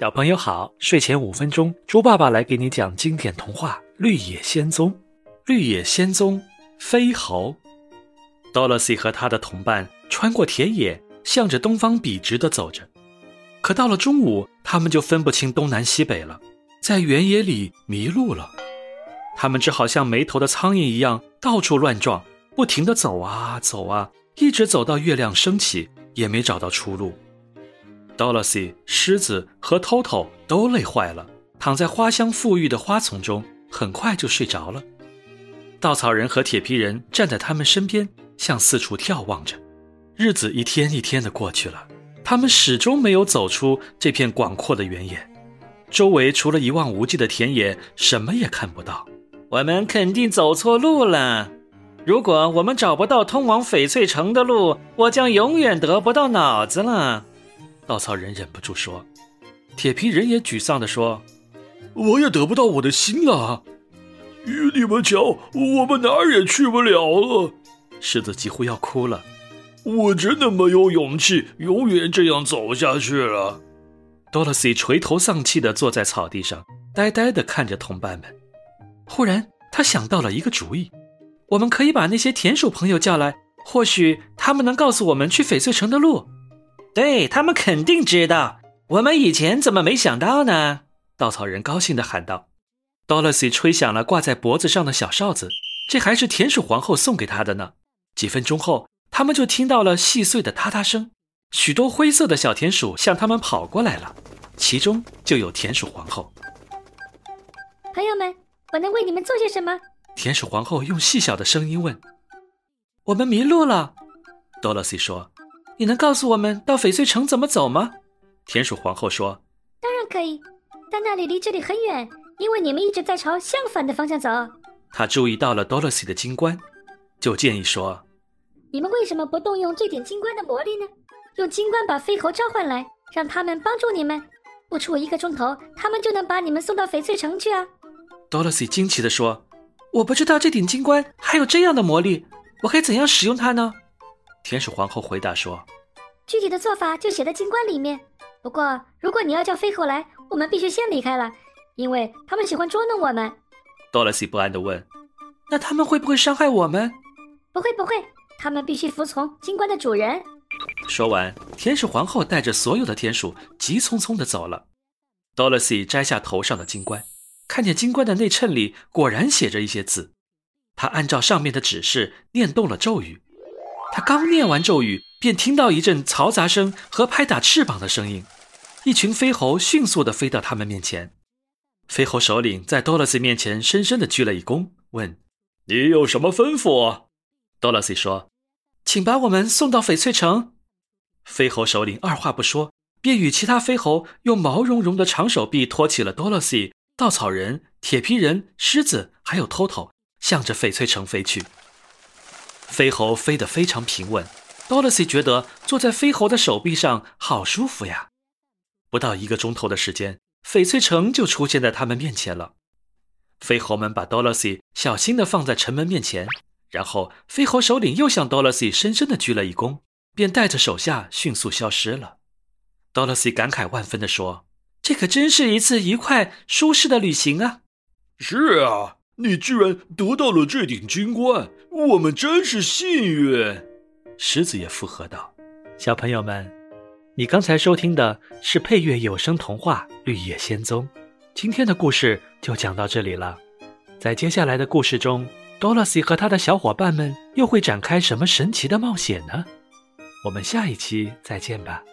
小朋友好，睡前五分钟，猪爸爸来给你讲经典童话《绿野仙踪》。绿野仙踪，飞猴。Dorothy 和他的同伴穿过田野，向着东方笔直地走着。可到了中午，他们就分不清东南西北了，在原野里迷路了。他们只好像没头的苍蝇一样到处乱撞，不停地走啊走啊，一直走到月亮升起，也没找到出路。Dorothy、狮子和 Toto 都累坏了，躺在花香馥郁的花丛中，很快就睡着了。稻草人和铁皮人站在他们身边，向四处眺望着。日子一天一天的过去了，他们始终没有走出这片广阔的原野，周围除了一望无际的田野，什么也看不到。我们肯定走错路了。如果我们找不到通往翡翠城的路，我将永远得不到脑子了。稻草人忍不住说：“铁皮人也沮丧地说，我也得不到我的心了。你们瞧，我们哪儿也去不了了。”狮子几乎要哭了。我真的没有勇气永远这样走下去了。多萝西垂头丧气地坐在草地上，呆呆地看着同伴们。忽然，他想到了一个主意：我们可以把那些田鼠朋友叫来，或许他们能告诉我们去翡翠城的路。对他们肯定知道，我们以前怎么没想到呢？稻草人高兴地喊道。Dorothy 吹响了挂在脖子上的小哨子，这还是田鼠皇后送给他的呢。几分钟后，他们就听到了细碎的嗒嗒声，许多灰色的小田鼠向他们跑过来了，其中就有田鼠皇后。朋友们，我能为你们做些什么？田鼠皇后用细小的声音问。我们迷路了，Dorothy 说。你能告诉我们到翡翠城怎么走吗？田鼠皇后说：“当然可以，但那里离这里很远，因为你们一直在朝相反的方向走。”她注意到了 Dorothy 的金冠，就建议说：“你们为什么不动用这点金冠的魔力呢？用金冠把飞猴召唤来，让他们帮助你们。不出一个钟头，他们就能把你们送到翡翠城去啊！”Dorothy 惊奇地说：“我不知道这顶金冠还有这样的魔力，我该怎样使用它呢？”田鼠皇后回答说：“具体的做法就写在金冠里面。不过，如果你要叫飞猴来，我们必须先离开了，因为他们喜欢捉弄我们。” Dorothy 不安地问：“那他们会不会伤害我们？”“不会，不会，他们必须服从金冠的主人。”说完，天使皇后带着所有的天鼠急匆匆地走了。Dorothy 摘下头上的金冠，看见金冠的内衬里果然写着一些字，他按照上面的指示念动了咒语。他刚念完咒语，便听到一阵嘈杂声和拍打翅膀的声音。一群飞猴迅速地飞到他们面前。飞猴首领在多萝西面前深深地鞠了一躬，问：“你有什么吩咐？”多萝西说：“请把我们送到翡翠城。”飞猴首领二话不说，便与其他飞猴用毛茸茸的长手臂托起了多萝西、稻草人、铁皮人、狮子，还有 Toto，向着翡翠城飞去。飞猴飞得非常平稳，Dorothy 觉得坐在飞猴的手臂上好舒服呀。不到一个钟头的时间，翡翠城就出现在他们面前了。飞猴们把 Dorothy 小心地放在城门面前，然后飞猴首领又向 Dorothy 深深地鞠了一躬，便带着手下迅速消失了。Dorothy 感慨万分地说：“这可真是一次愉快舒适的旅行啊！”是啊。你居然得到了这顶金冠，我们真是幸运。狮子也附和道：“小朋友们，你刚才收听的是配乐有声童话《绿野仙踪》，今天的故事就讲到这里了。在接下来的故事中，Dorothy 和他的小伙伴们又会展开什么神奇的冒险呢？我们下一期再见吧。”